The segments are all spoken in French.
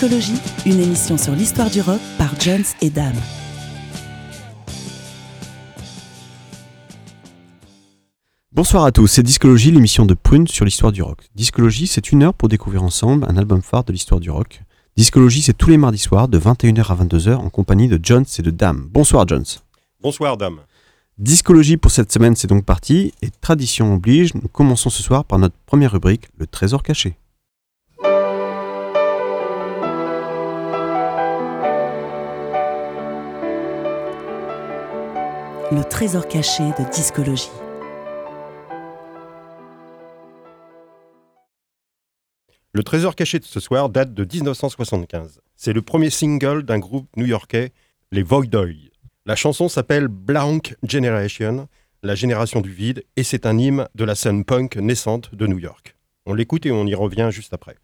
Discologie, une émission sur l'histoire du rock par Jones et Dame. Bonsoir à tous, c'est Discologie, l'émission de Prune sur l'histoire du rock. Discologie, c'est une heure pour découvrir ensemble un album phare de l'histoire du rock. Discologie, c'est tous les mardis soirs de 21h à 22h en compagnie de Jones et de Dame. Bonsoir Jones. Bonsoir Dame. Discologie pour cette semaine, c'est donc parti, et tradition oblige, nous commençons ce soir par notre première rubrique, le trésor caché. Le trésor caché de discologie. Le trésor caché de ce soir date de 1975. C'est le premier single d'un groupe new-yorkais, les Voidoid. La chanson s'appelle Blank Generation, la génération du vide, et c'est un hymne de la scène punk naissante de New York. On l'écoute et on y revient juste après.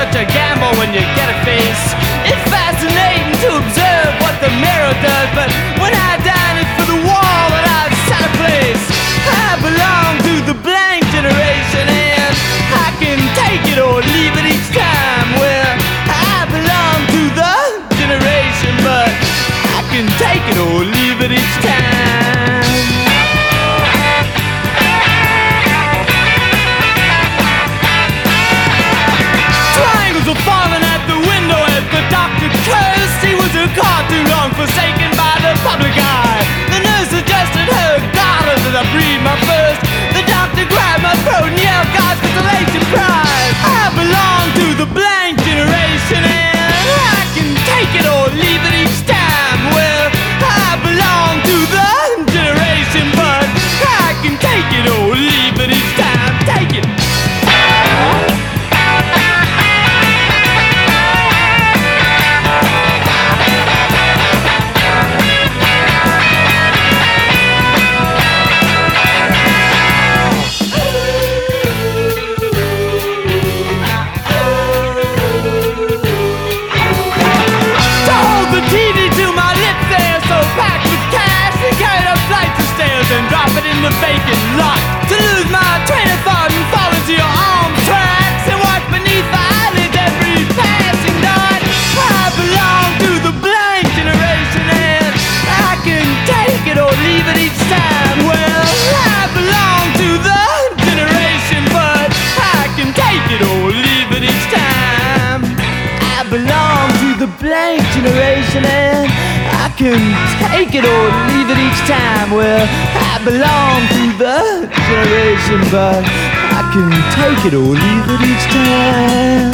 Such a gamble when you get a face. Time. Well, I belong to the generation, but I can take it or leave it each time.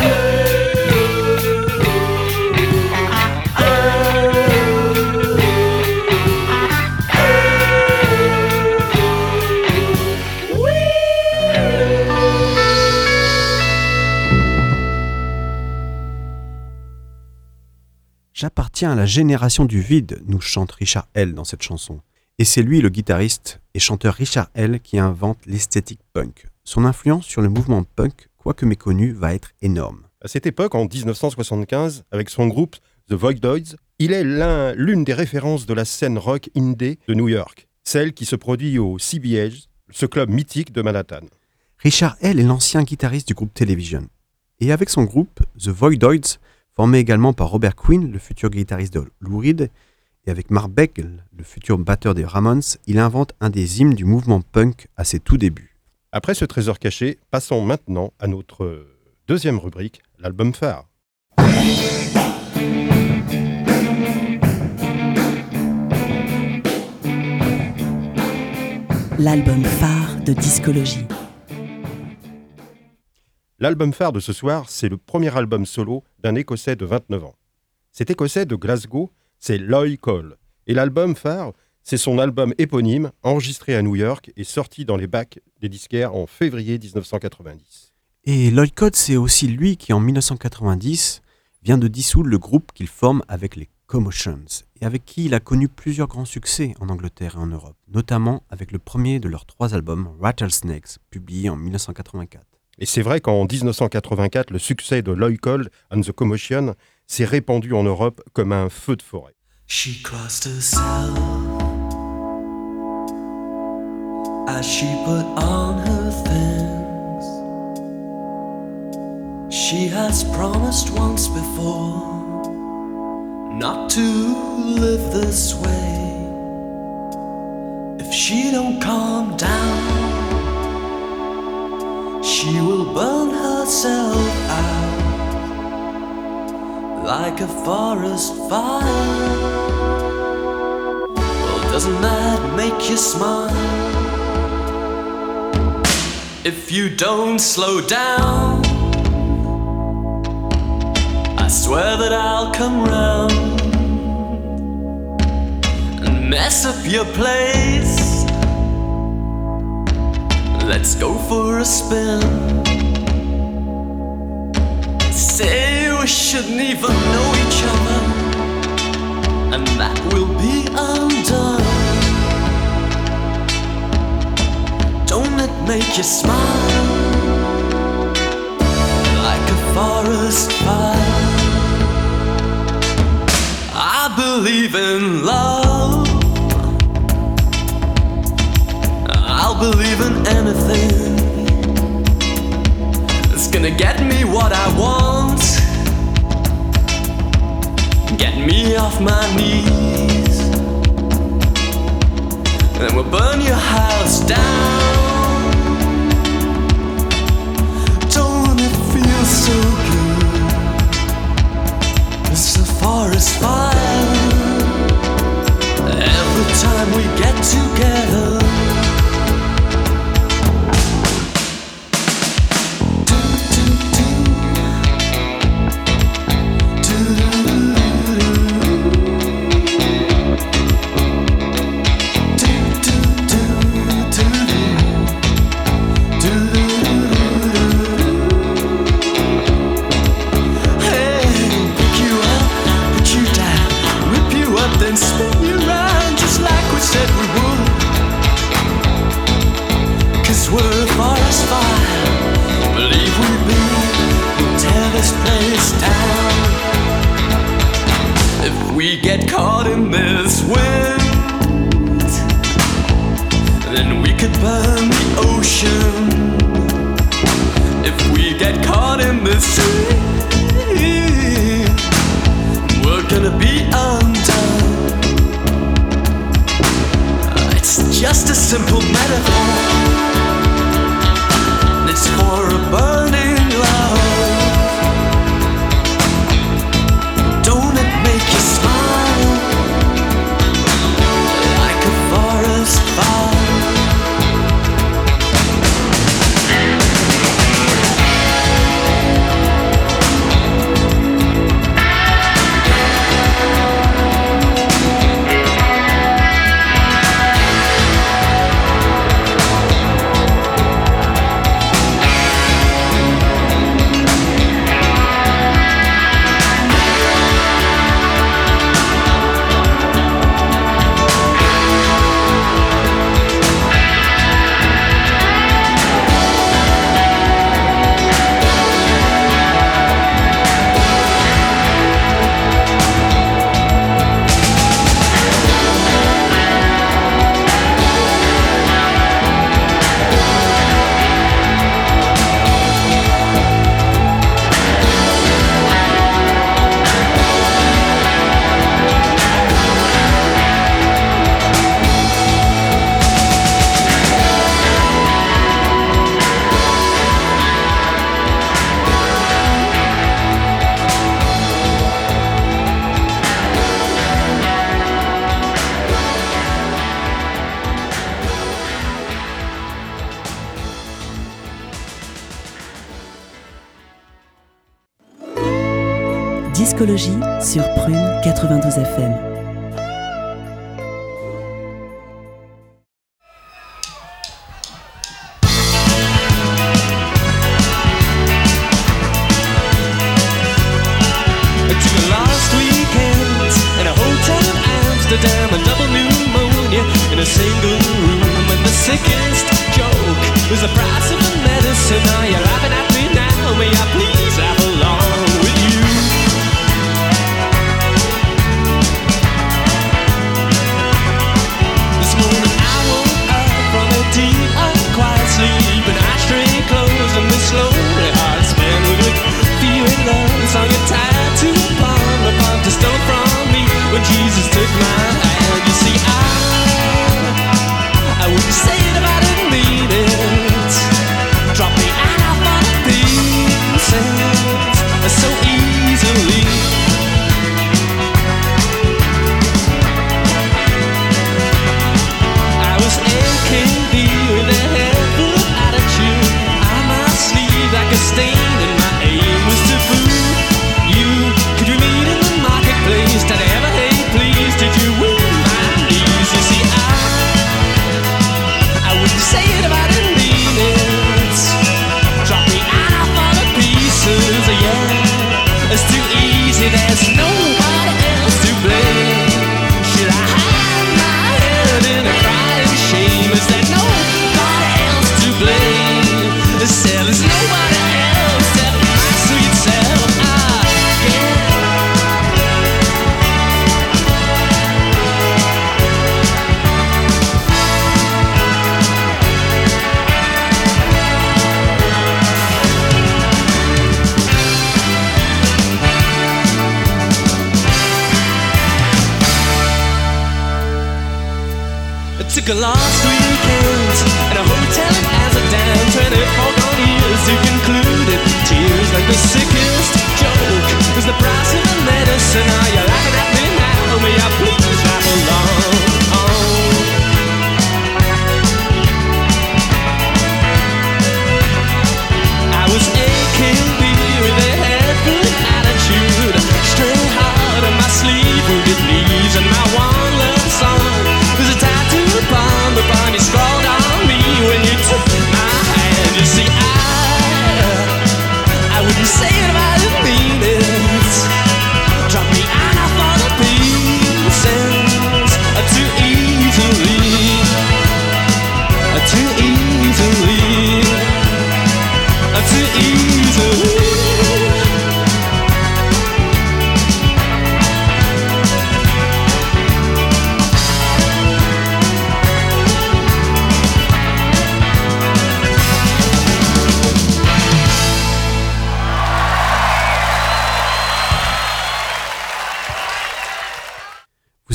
J'appartiens à la génération du vide, nous chante Richard L. dans cette chanson. Et c'est lui le guitariste et chanteur Richard L. qui invente l'esthétique punk. Son influence sur le mouvement punk, quoique méconnu, va être énorme. À cette époque, en 1975, avec son groupe The Voidoids, il est l'un- l'une des références de la scène rock indé de New York, celle qui se produit au CBH, ce club mythique de Manhattan. Richard L. est l'ancien guitariste du groupe Television. Et avec son groupe, The Voidoids, formé également par Robert Quinn, le futur guitariste de Lou Reed, et avec Mark Beckle, le futur batteur des Ramones, il invente un des hymnes du mouvement punk à ses tout débuts. Après ce trésor caché, passons maintenant à notre deuxième rubrique, l'album phare. l'album phare de discologie. L'album phare de ce soir, c'est le premier album solo d'un Écossais de 29 ans. Cet Écossais de Glasgow, c'est Loy Cole. Et l'album phare, c'est son album éponyme, enregistré à New York et sorti dans les bacs des disquaires en février 1990. Et Lloyd Cole, c'est aussi lui qui, en 1990, vient de dissoudre le groupe qu'il forme avec les Commotions, et avec qui il a connu plusieurs grands succès en Angleterre et en Europe, notamment avec le premier de leurs trois albums, Rattlesnakes, publié en 1984. Et c'est vrai qu'en 1984, le succès de Lloyd Cole and the Commotion s'est répandu en Europe comme un feu de forêt. She crossed herself as she put on her things. She has promised once before not to live this way. If she don't calm down, she will burn herself out like a forest fire. Doesn't that make you smile? If you don't slow down, I swear that I'll come round and mess up your place. Let's go for a spin. Say we shouldn't even know each other, and that will be undone. Don't it make you smile like a forest fire? I believe in love. I'll believe in anything. It's gonna get me what I want. Get me off my knees. And then we'll burn your house down. Don't it feel so good? It's a forest fire. Every time we get together. Discologie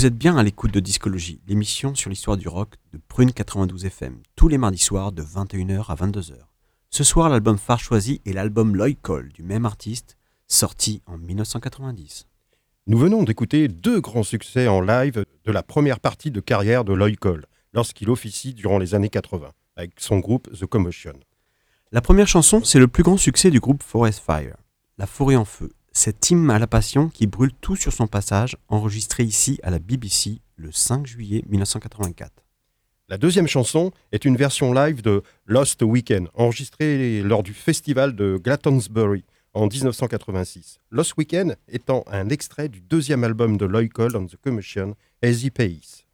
Vous êtes bien à l'écoute de Discologie, l'émission sur l'histoire du rock de Prune 92 FM, tous les mardis soirs de 21h à 22h. Ce soir, l'album phare choisi est l'album Lloyd Cole du même artiste, sorti en 1990. Nous venons d'écouter deux grands succès en live de la première partie de carrière de Lloyd Cole, lorsqu'il officie durant les années 80, avec son groupe The Commotion. La première chanson, c'est le plus grand succès du groupe Forest Fire, La forêt en feu, cet hymne à la passion qui brûle tout sur son passage, enregistré ici à la BBC le 5 juillet 1984. La deuxième chanson est une version live de Lost Weekend, enregistrée lors du festival de Glastonbury en 1986. Lost Weekend étant un extrait du deuxième album de Lloyd Cole and the Commotion, Easy Pace.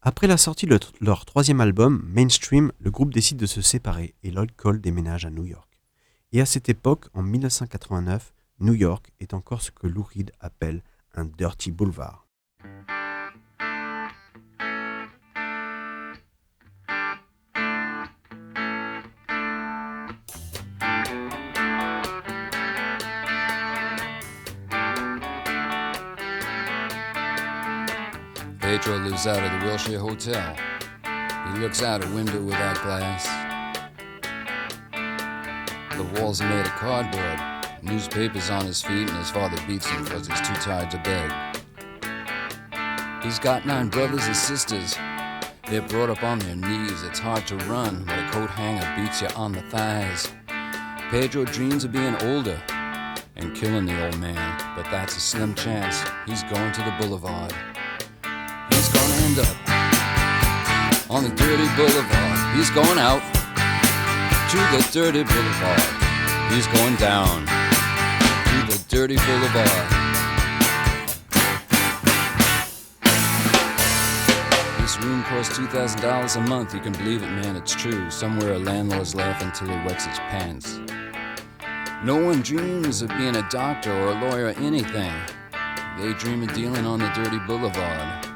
Après la sortie de leur troisième album, Mainstream, le groupe décide de se séparer et Lloyd Cole déménage à New York. Et à cette époque, en 1989, New York est encore ce que Lou Reed appelle un dirty boulevard. Pedro lives out of the Wilshire Hotel. He looks out a window without glass. The walls made of cardboard. Newspapers on his feet, and his father beats him because he's too tired to beg. He's got nine brothers and sisters. They're brought up on their knees. It's hard to run when a coat hanger beats you on the thighs. Pedro dreams of being older and killing the old man, but that's a slim chance. He's going to the boulevard. He's gonna end up on the dirty boulevard. He's going out to the dirty boulevard. He's going down dirty boulevard. This room costs $2,000 a month. You can believe it, man, it's true. Somewhere a landlord's laughing till he wets his pants. No one dreams of being a doctor or a lawyer or anything. They dream of dealing on the dirty boulevard.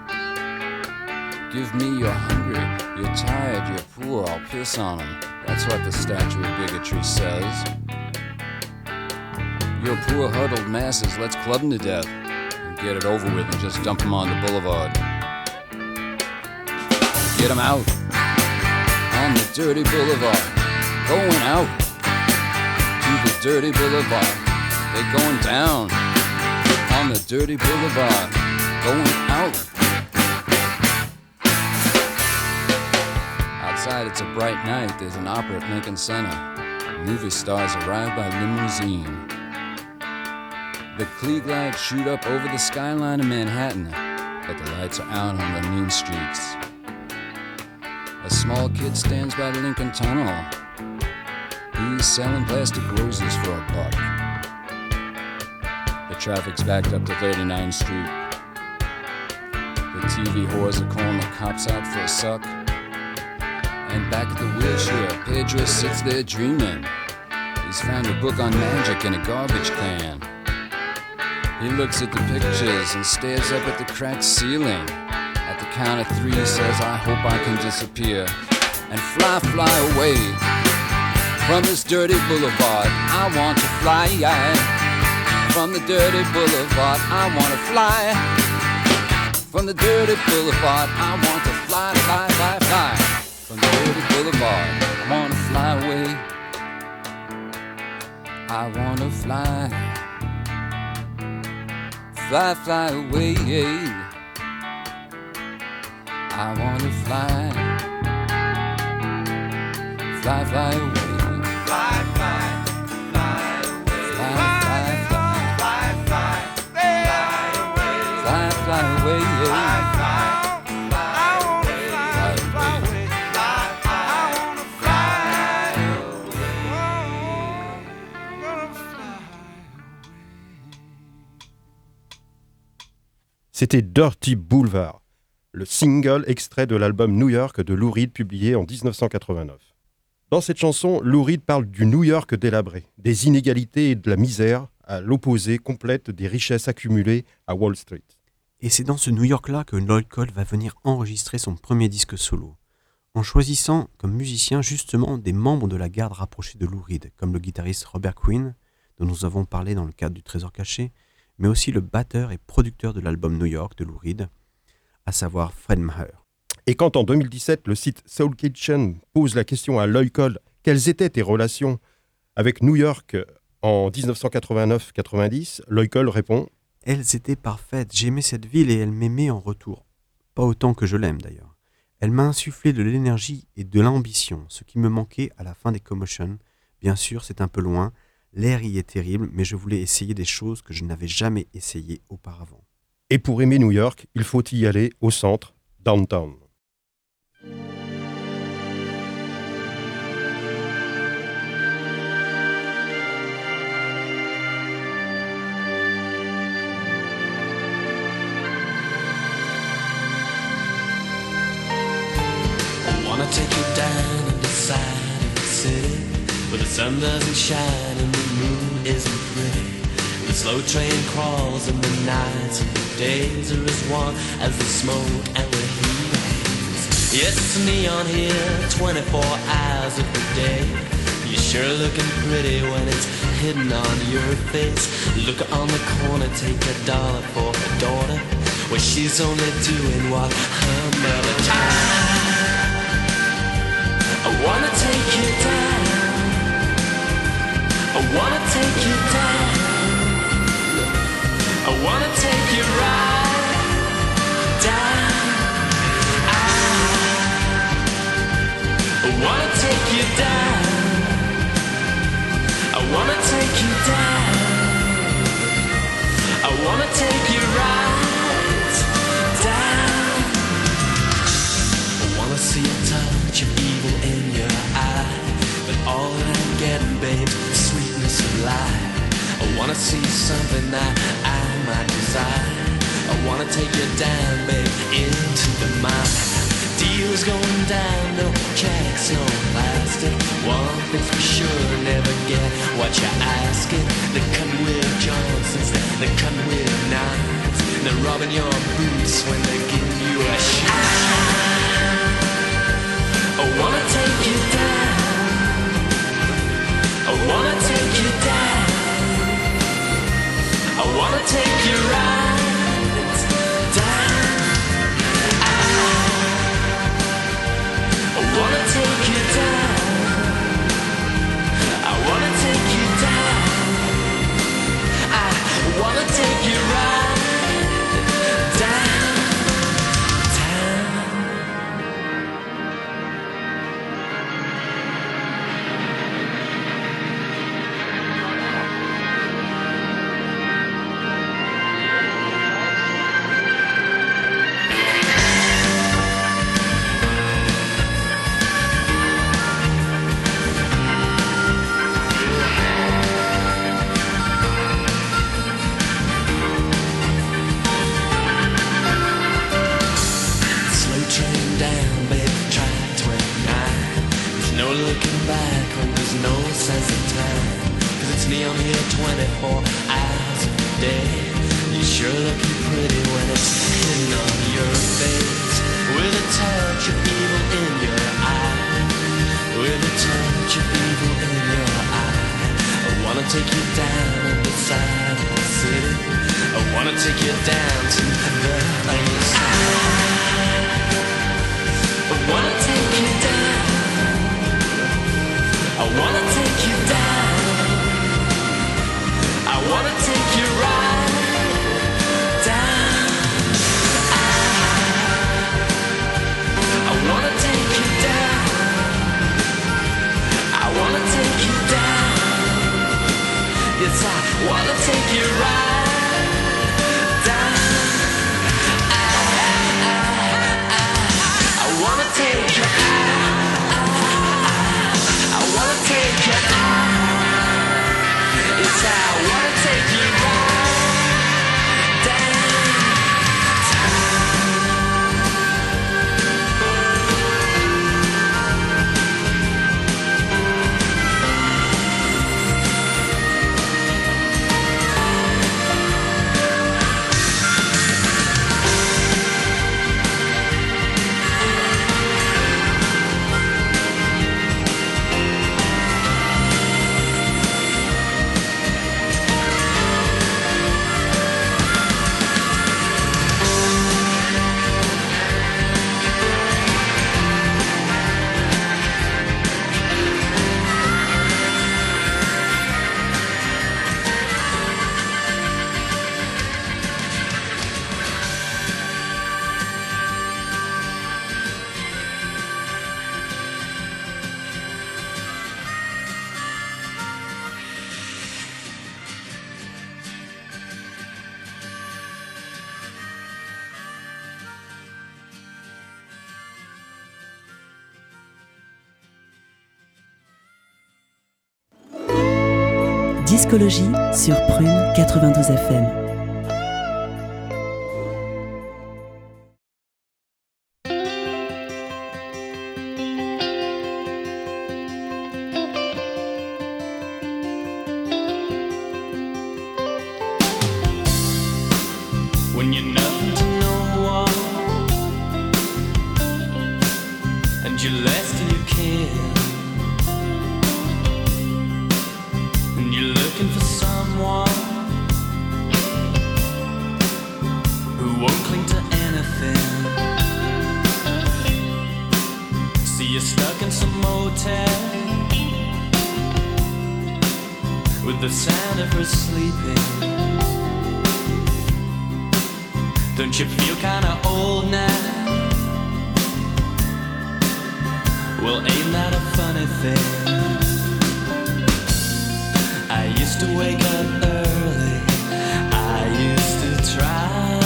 Give me you're hungry, you're tired, you're poor, I'll piss on 'em. That's what the statue of bigotry says. You're poor, huddled masses, let's club 'em to death. And get it over with and just dump 'em on the boulevard. Get 'em out on the dirty boulevard. Going out to the dirty boulevard. They're going down on the dirty boulevard. Going out. Outside, it's a bright night. There's an opera at Lincoln Center. Movie stars arrive by limousine. The Klieg lights shoot up over the skyline of Manhattan, but the lights are out on the mean streets. A small kid stands by the Lincoln Tunnel. He's selling plastic roses for a buck. The traffic's backed up to 39th Street. The TV whores are calling the cops out for a suck. And back at the wheelchair, Pedro sits there dreaming. He's found a book on magic in a garbage can. He looks at the pictures and stares up at the cracked ceiling. At the count of three, he says, I hope I can disappear and fly, fly away from this dirty boulevard. I want to fly from the dirty boulevard. I want to fly from the dirty boulevard. I want to fly, fly, fly, fly from the dirty boulevard. I want to fly away. I want to fly, fly, fly away. I want to fly, fly, fly away. Fly C'était Dirty Boulevard, le single extrait de l'album New York de Lou Reed publié en 1989. Dans cette chanson, Lou Reed parle du New York délabré, des inégalités et de la misère, à l'opposé complète des richesses accumulées à Wall Street. Et c'est dans ce New York-là que Lloyd Cole va venir enregistrer son premier disque solo, en choisissant comme musicien justement des membres de la garde rapprochée de Lou Reed, comme le guitariste Robert Quinn, dont nous avons parlé dans le cadre du Trésor caché, mais aussi le batteur et producteur de l'album New York de Lou Reed, à savoir Fred Maher. Et quand en 2017, le site Soul Kitchen pose la question à Lloyd Cole quelles étaient tes relations avec New York en 1989-90, Lloyd Cole répond Elles étaient parfaites, j'aimais cette ville et elle m'aimait en retour. Pas autant que je l'aime d'ailleurs. Elle m'a insufflé de l'énergie et de l'ambition, ce qui me manquait à la fin des Commotion. Bien sûr, c'est un peu loin, l'air y est terrible, mais je voulais essayer des choses que je n'avais jamais essayées auparavant. Et pour aimer New York, il faut y aller au centre, downtown. I wanna take you down Where the sun doesn't shine and the moon isn't pretty The slow train crawls and the nights and the days are as one as the smoke and the heat. Yes, it's neon here 24 hours of the day. You're sure looking pretty when it's hidden on your face. Look on the corner, take a dollar for her daughter. Well, she's only doing what her mother tried I wanna take you down. I wanna take you down. I wanna take you right down. I wanna take you down. I wanna take you down. I wanna take you right down. I wanna see you touch of. I wanna see something that I might desire. I wanna take you down, babe, into the mine. Deal's going down, no checks, no plastic. One thing's for sure, never get what you're asking. They're cutting with Johnsons, they're cutting with knives. They're robbing your boots when they're giving you a shine. Sur Prune 92 FM. you're less you can looking for someone who won't cling to anything see you're stuck in some motel with the sound of her sleeping Don't you feel kinda old now? Well, ain't that a funny thing? Used to wake up early. I used to try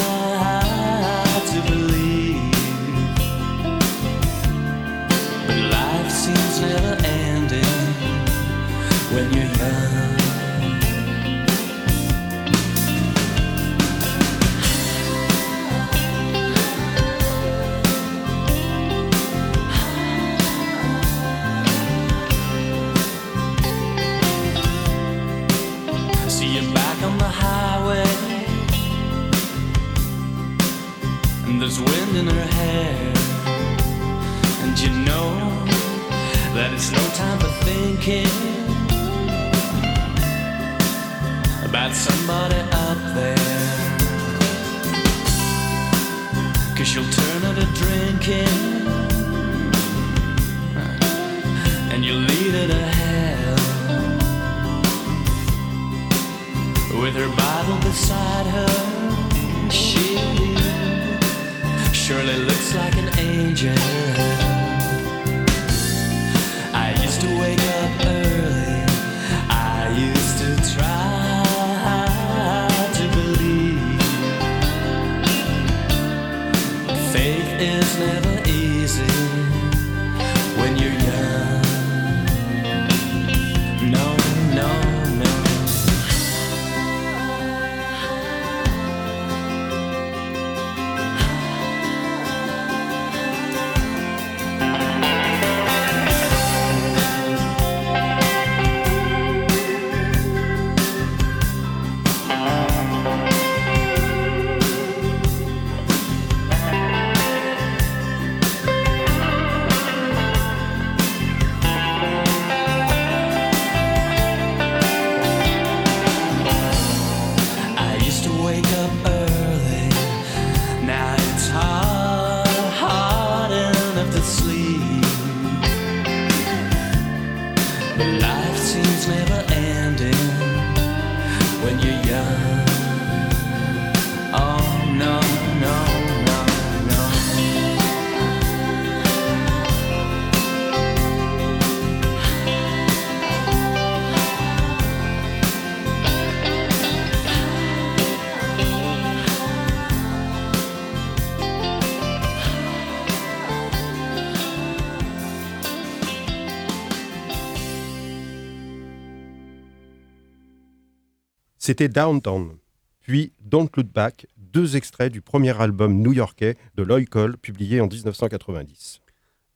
C'était Downtown, puis Don't Look Back, deux extraits du premier album new-yorkais de Lloyd Cole publié en 1990.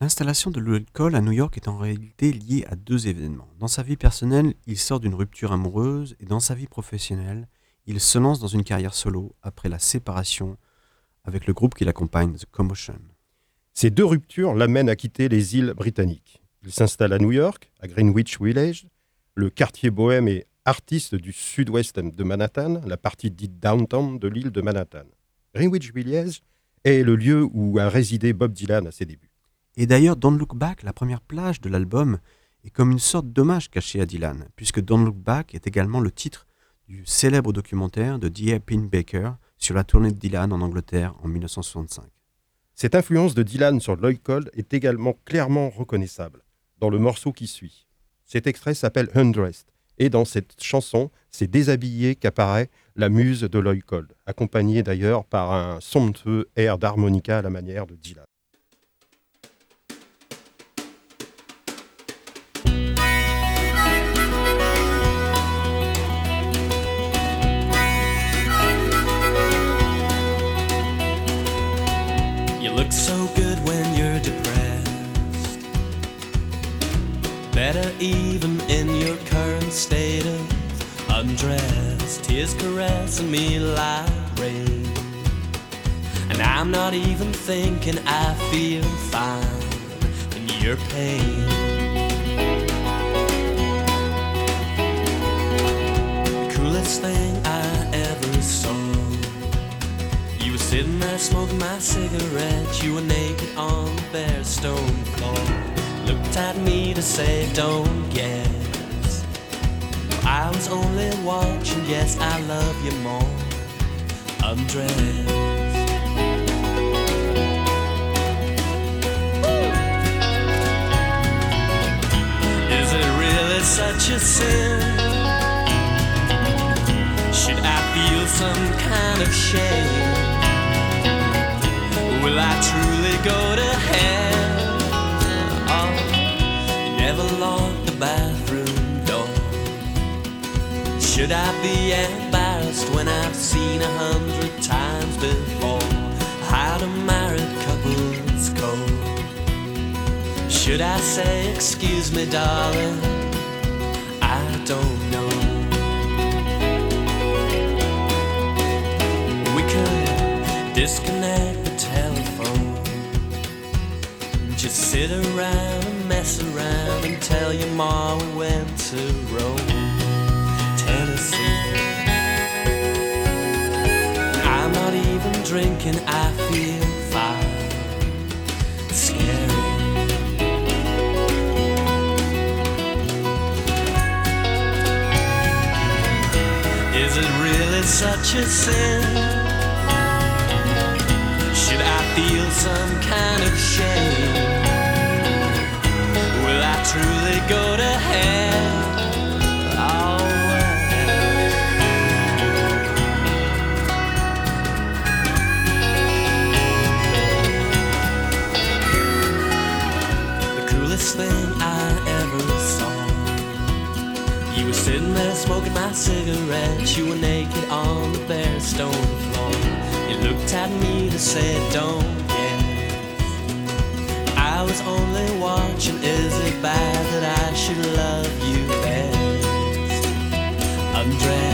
L'installation de Lloyd Cole à New York est en réalité liée à deux événements. Dans sa vie personnelle, il sort d'une rupture amoureuse et dans sa vie professionnelle, il se lance dans une carrière solo après la séparation avec le groupe qui l'accompagne, The Commotion. Ces deux ruptures l'amènent à quitter les îles britanniques. Il s'installe à New York, à Greenwich Village, le quartier bohème et artiste du sud-ouest de Manhattan, la partie dite downtown de l'île de Manhattan. Greenwich Village est le lieu où a résidé Bob Dylan à ses débuts. Et d'ailleurs, Don't Look Back, la première plage de l'album, est comme une sorte d'hommage caché à Dylan, puisque Don't Look Back est également le titre du célèbre documentaire de D.A. Baker sur la tournée de Dylan en Angleterre en 1965. Cette influence de Dylan sur Lloyd Cole est également clairement reconnaissable dans le morceau qui suit. Cet extrait s'appelle Undressed, et dans cette chanson, c'est déshabillé qu'apparaît la muse de Lloyd Cole, accompagnée d'ailleurs par un somptueux air d'harmonica à la manière de Dylan. You look so good when you're depressed. Better even undress. Tears caressing me like rain. And I'm not even thinking I feel fine in your pain. The coolest thing I ever saw. You were sitting there smoking my cigarette. You were naked on the bare stone floor. Looked at me to say, don't guess. I was only watching, yes, I love you more. Undressed. Is it really such a sin? Should I feel some kind of shame? Should I be embarrassed when I've seen a hundred times before how the married couples go? Should I say, excuse me, darling? I don't know. We could disconnect the telephone. Just sit around and mess around and tell your mom we went to Rome, drinking, I feel fine. Scary. Is it really such a sin? Should I feel some kind of shame? Will I truly go to smoking my cigarette. You were naked on the bare stone floor. You looked at me to say, Don't get. I was only watching. Is it bad that I should love you best? Undressed.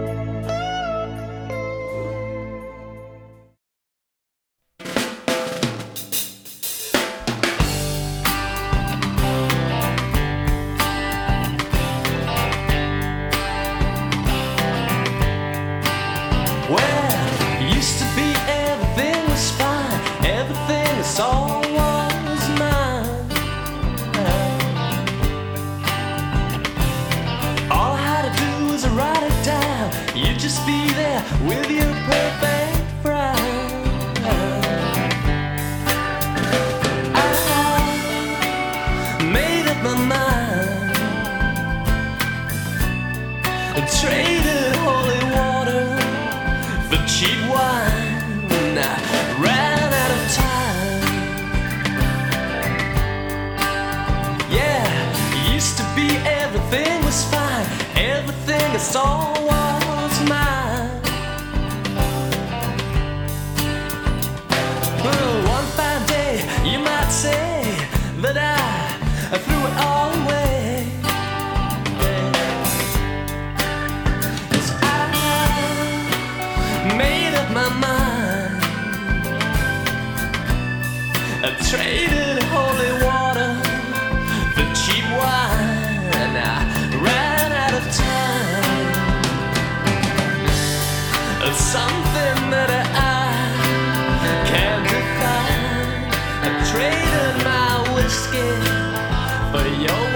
but yo.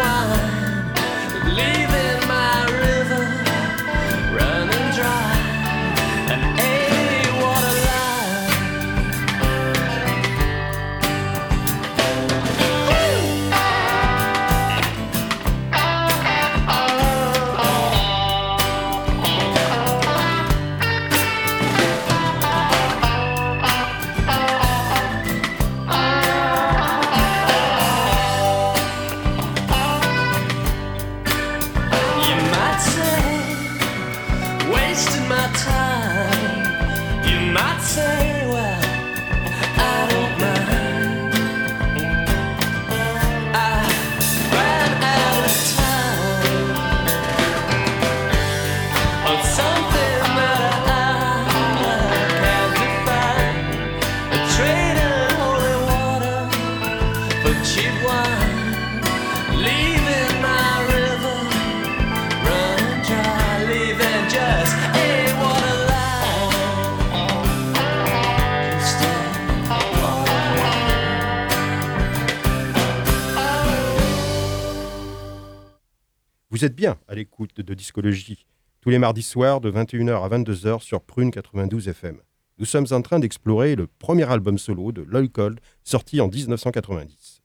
Vous êtes bien à l'écoute de Discologie, tous les mardis soirs de 21h à 22h sur Prune 92 FM. Nous sommes en train d'explorer le premier album solo de Lloyd Cole, sorti en 1990.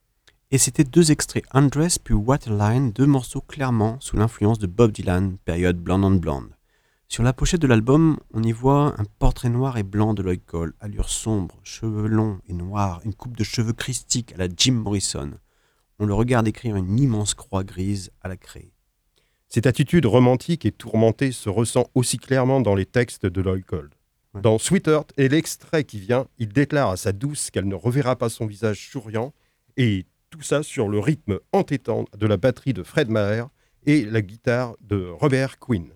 Et c'était deux extraits, Undress puis Waterline, deux morceaux clairement sous l'influence de Bob Dylan, période Blonde on Blonde. Sur la pochette de l'album, on y voit un portrait noir et blanc de Lloyd Cole, allure sombre, cheveux longs et noirs, une coupe de cheveux christique à la Jim Morrison. On le regarde écrire une immense croix grise à la craie. Cette attitude romantique et tourmentée se ressent aussi clairement dans les textes de Lloyd. Ouais. Dans Sweetheart et l'extrait qui vient, il déclare à sa douce qu'elle ne reverra pas son visage souriant, et tout ça sur le rythme entêtant de la batterie de Fred Maher et la guitare de Robert Quinn.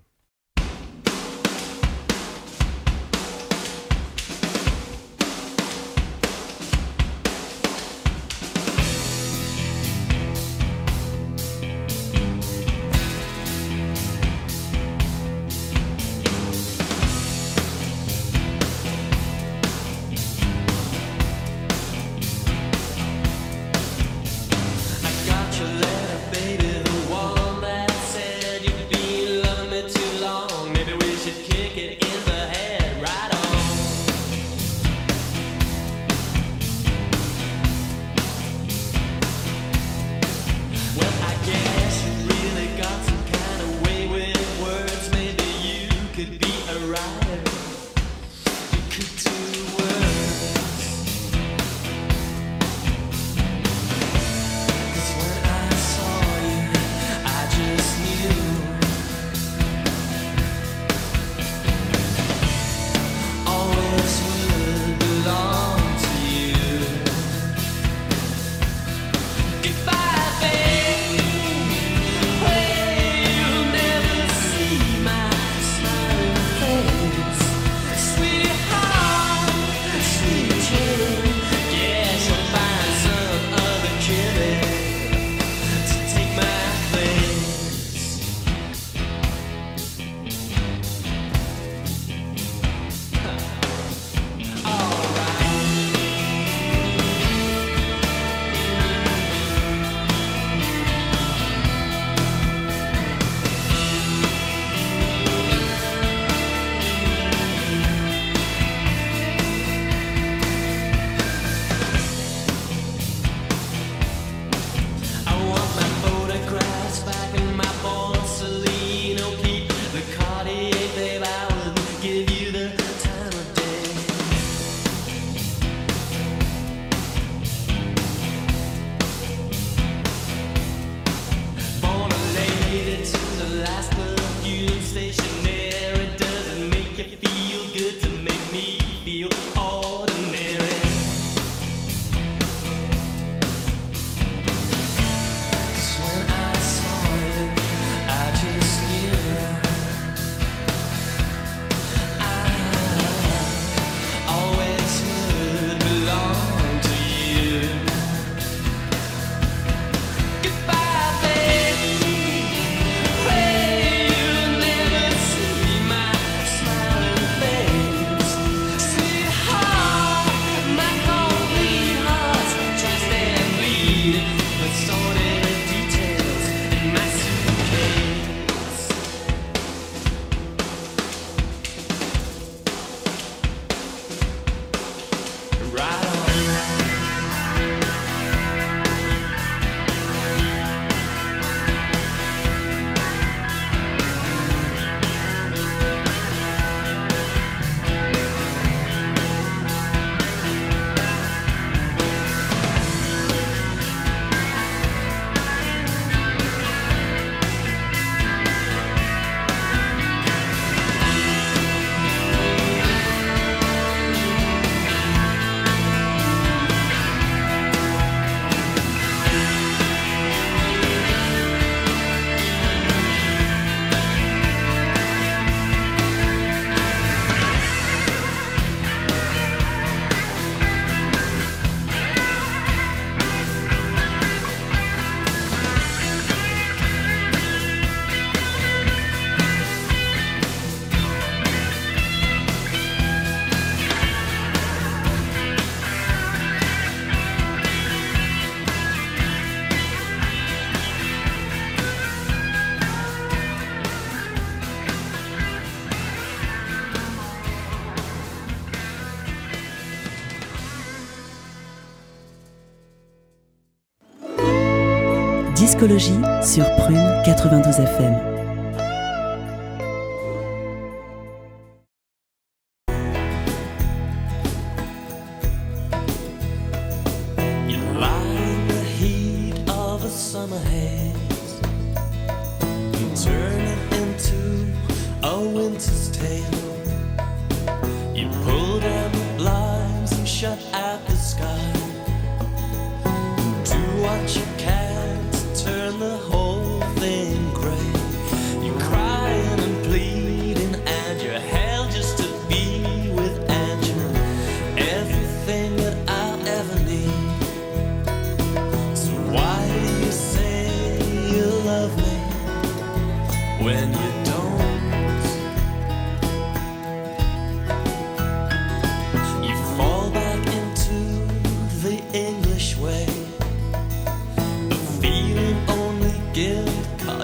Sur Prune 92 FM.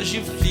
formas de vida.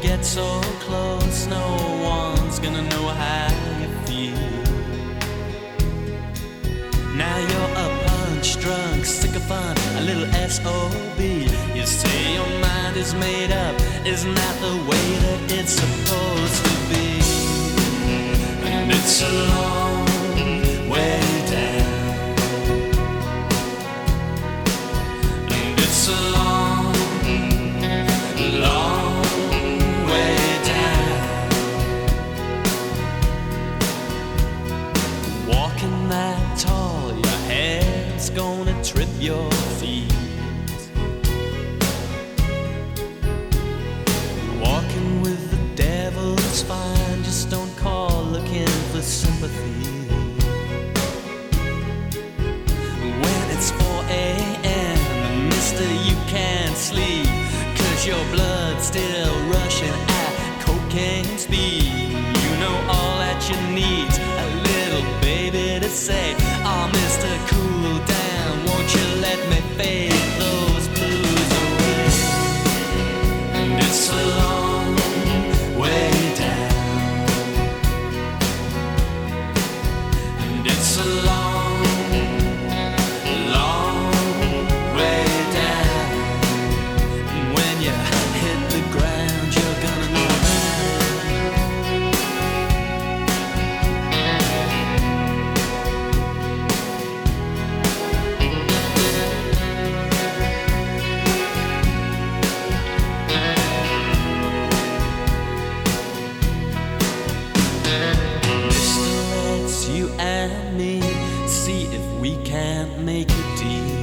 get so close, no one's gonna know how you feel. Now you're a punch drunk, sycophant, a little SOB. You say your mind is made up, isn't that the way that it's supposed to be? And it's a long your blood. We can't make a deal.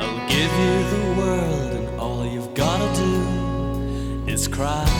I'll give you the world, and all you've gotta do is cry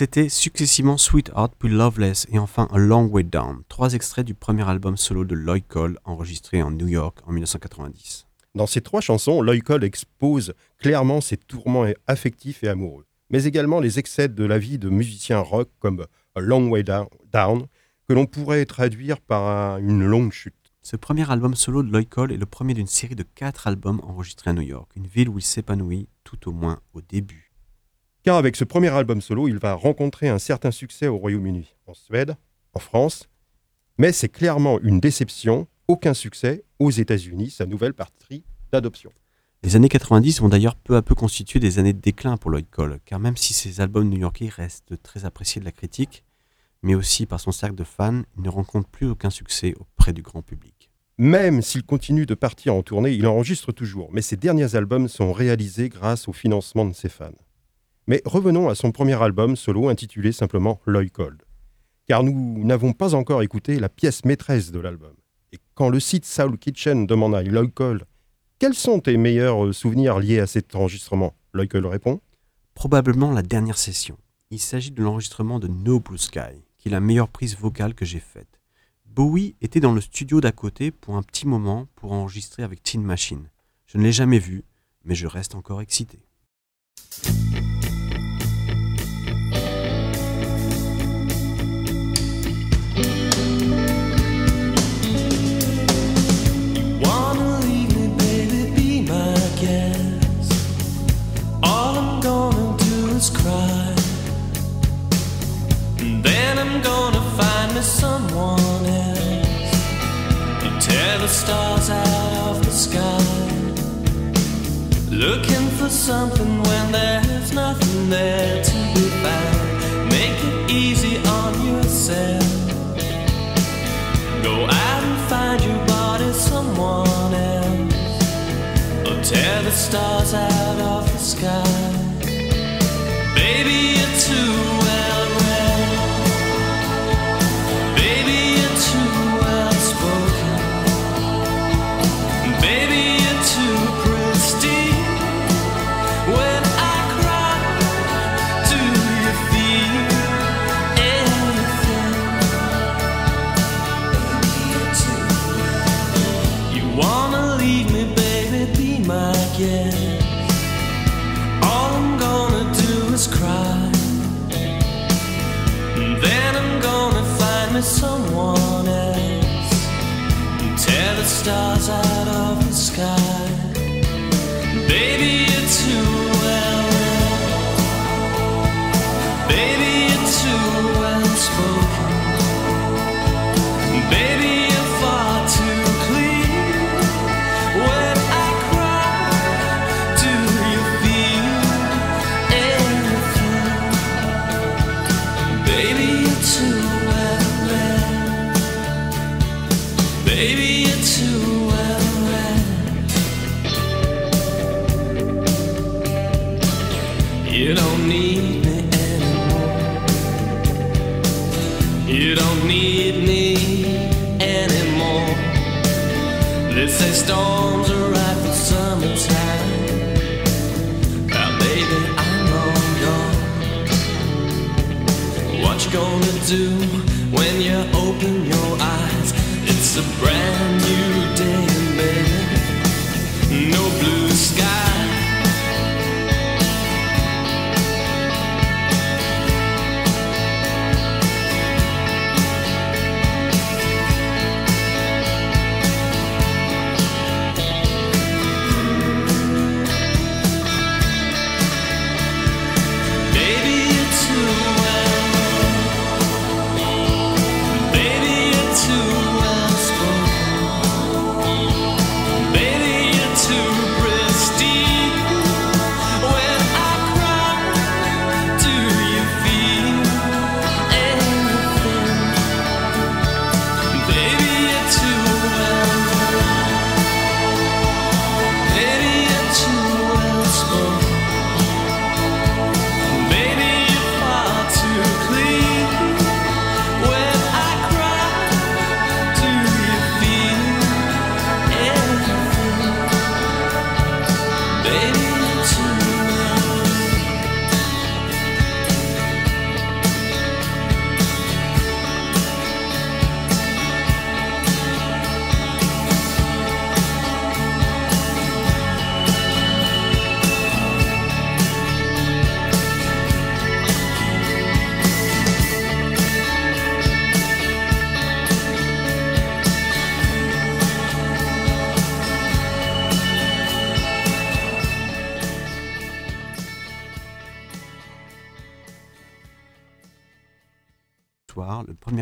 C'était successivement Sweetheart puis Loveless et enfin A Long Way Down, trois extraits du premier album solo de Lloyd Cole enregistré en New York en 1990. Dans ces trois chansons, Lloyd Cole expose clairement ses tourments affectifs et amoureux, mais également les excès de la vie de musiciens rock comme A Long Way Down, que l'on pourrait traduire par un- une longue chute. Ce premier album solo de Lloyd Cole est le premier d'une série de quatre albums enregistrés à New York, une ville où il s'épanouit tout au moins au début. Car avec ce premier album solo, il va rencontrer un certain succès au Royaume-Uni, en Suède, en France, mais c'est clairement une déception, aucun succès aux États-Unis, sa nouvelle patrie d'adoption. Les années 90 vont d'ailleurs peu à peu constituer des années de déclin pour Lloyd Cole, car même si ses albums new-yorkais restent très appréciés de la critique, mais aussi par son cercle de fans, il ne rencontre plus aucun succès auprès du grand public. Même s'il continue de partir en tournée, il enregistre toujours, mais ses derniers albums sont réalisés grâce au financement de ses fans. Mais revenons à son premier album solo intitulé simplement Lloyd Cole. Car nous n'avons pas encore écouté la pièce maîtresse de l'album. Et quand le site Soul Kitchen demande à Lloyd Cole Quels sont tes meilleurs euh, souvenirs liés à cet enregistrement? Lloyd Cole répond Probablement la dernière session. Il s'agit de l'enregistrement de No Blue Sky, qui est la meilleure prise vocale que j'ai faite. Bowie était dans le studio d'à côté pour un petit moment pour enregistrer avec Tin Machine. Je ne l'ai jamais vu, mais je reste encore excité. Someone else. And tear the stars out of the sky. Looking for something when there's nothing there to be found. Make it easy on yourself. Go out and find your body someone else. Or tear the stars out of the sky. Baby, stars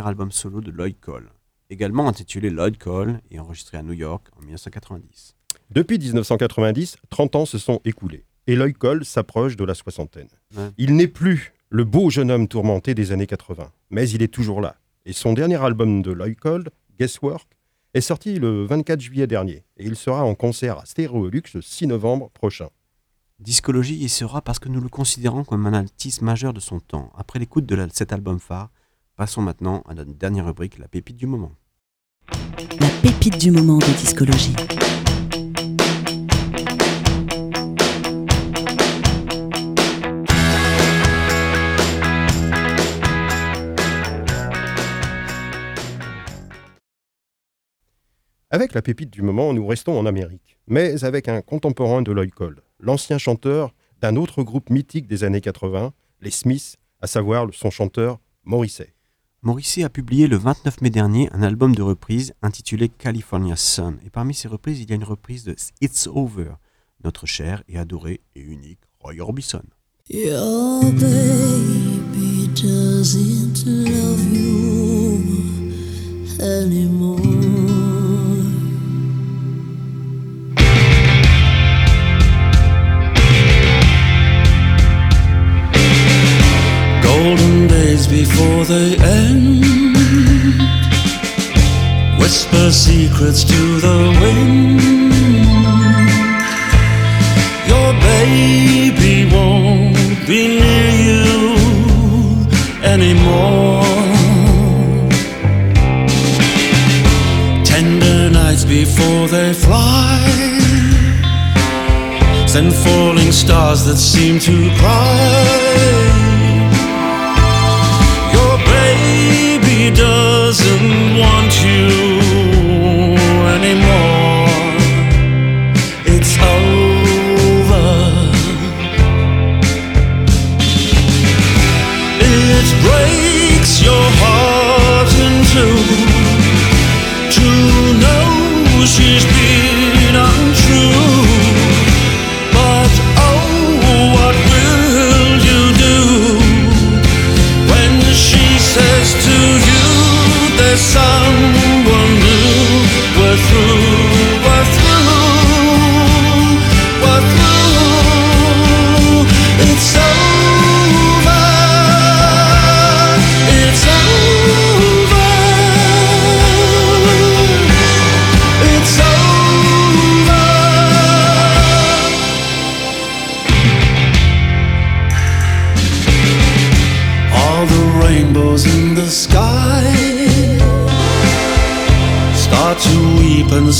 album solo de Lloyd Cole, également intitulé Lloyd Cole et enregistré à New York en 1990. Depuis 1990, 30 ans se sont écoulés et Lloyd Cole s'approche de la soixantaine. Ouais. Il n'est plus le beau jeune homme tourmenté des années 80, mais il est toujours là. Et son dernier album de Lloyd Cole, Guesswork, est sorti le 24 juillet dernier et il sera en concert à Stéréolux le 6 novembre prochain. Discologie y sera parce que nous le considérons comme un artiste majeur de son temps. Après l'écoute de la- cet album phare, passons maintenant à notre dernière rubrique, la pépite du moment. La pépite du moment de discologie. Avec la pépite du moment, nous restons en Amérique, mais avec un contemporain de Lloyd Cole, l'ancien chanteur d'un autre groupe mythique des années 80, les Smiths, à savoir son chanteur Morrissey. Morrissey a publié le 29 mai dernier un album de reprises intitulé California Sun. Et parmi ces reprises, il y a une reprise de It's Over, notre cher et adoré et unique Roy Orbison. Golden days before they end. Whisper secrets to the wind. Your baby won't be near you anymore. Tender nights before they fly. Send falling stars that seem to cry. Your baby doesn't want you anymore. It's over. It breaks your heart in two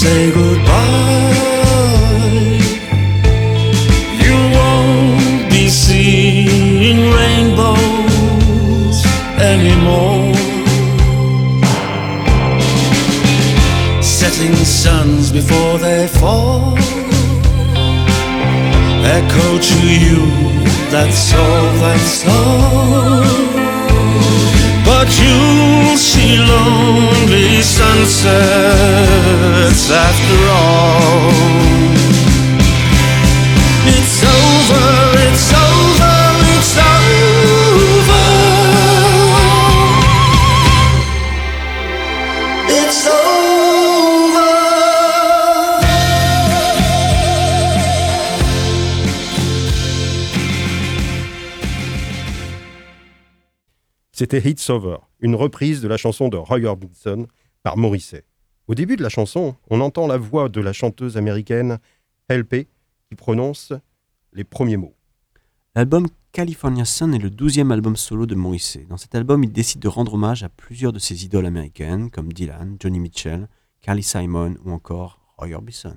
say goodbye. You won't be seeing rainbows anymore. Setting suns before they fall echo to you that's all that's all. But you'll see lonely sunsets after all. It's over, it's over, C'était It's Over, une reprise de la chanson de Roy Orbison par Morrissey. Au début de la chanson, on entend la voix de la chanteuse américaine LP qui prononce les premiers mots. L'album California Sun est le douzième album solo de Morrissey. Dans cet album, il décide de rendre hommage à plusieurs de ses idoles américaines comme Dylan, Johnny Mitchell, Carly Simon ou encore Roy Orbison.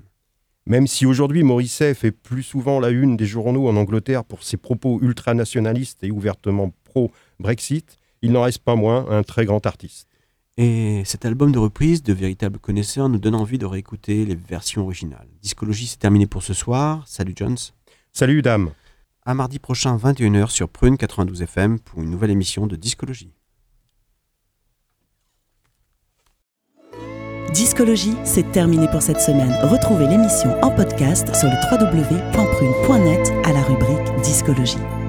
Même si aujourd'hui Morrissey fait plus souvent la une des journaux en Angleterre pour ses propos ultranationalistes et ouvertement pro-Brexit, il n'en reste pas moins un très grand artiste. Et cet album de reprise de véritables connaisseurs nous donne envie de réécouter les versions originales. Discologie, c'est terminé pour ce soir. Salut Jones. Salut Dame. À mardi prochain, 21h sur Prune 92 FM pour une nouvelle émission de Discologie. Discologie, c'est terminé pour cette semaine. Retrouvez l'émission en podcast sur le www.prune.net à la rubrique Discologie.